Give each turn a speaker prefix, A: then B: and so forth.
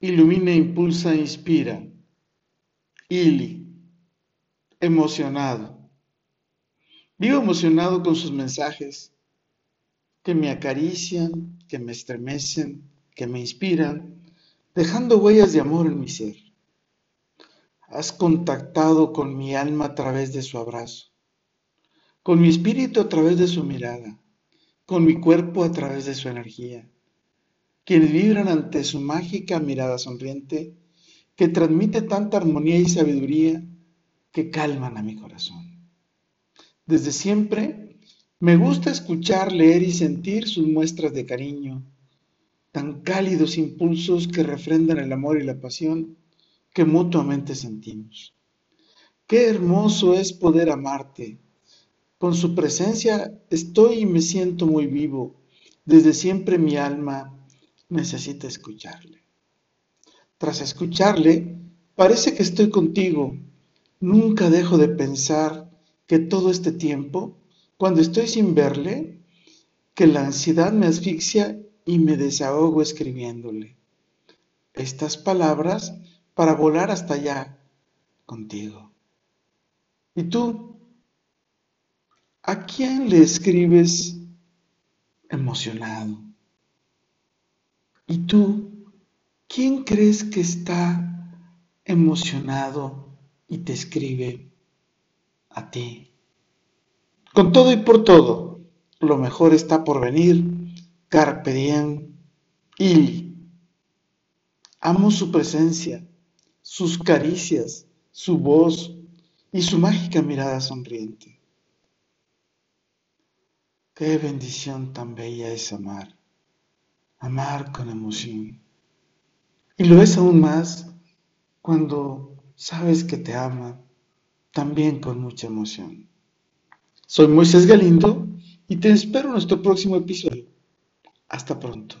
A: ilumina, impulsa, inspira. Ili, emocionado. Vivo emocionado con sus mensajes que me acarician, que me estremecen, que me inspiran, dejando huellas de amor en mi ser. Has contactado con mi alma a través de su abrazo, con mi espíritu a través de su mirada, con mi cuerpo a través de su energía, quienes vibran ante su mágica mirada sonriente que transmite tanta armonía y sabiduría que calman a mi corazón. Desde siempre me gusta escuchar, leer y sentir sus muestras de cariño, tan cálidos impulsos que refrendan el amor y la pasión que mutuamente sentimos. Qué hermoso es poder amarte. Con su presencia estoy y me siento muy vivo. Desde siempre mi alma necesita escucharle. Tras escucharle, parece que estoy contigo. Nunca dejo de pensar que todo este tiempo, cuando estoy sin verle, que la ansiedad me asfixia y me desahogo escribiéndole. Estas palabras para volar hasta allá contigo. ¿Y tú? ¿A quién le escribes emocionado? ¿Y tú? ¿Quién crees que está emocionado y te escribe a ti? Con todo y por todo, lo mejor está por venir. Carpe diem. Amo su presencia sus caricias, su voz y su mágica mirada sonriente. Qué bendición tan bella es amar, amar con emoción. Y lo es aún más cuando sabes que te ama, también con mucha emoción. Soy Moisés Galindo y te espero en nuestro próximo episodio. Hasta pronto.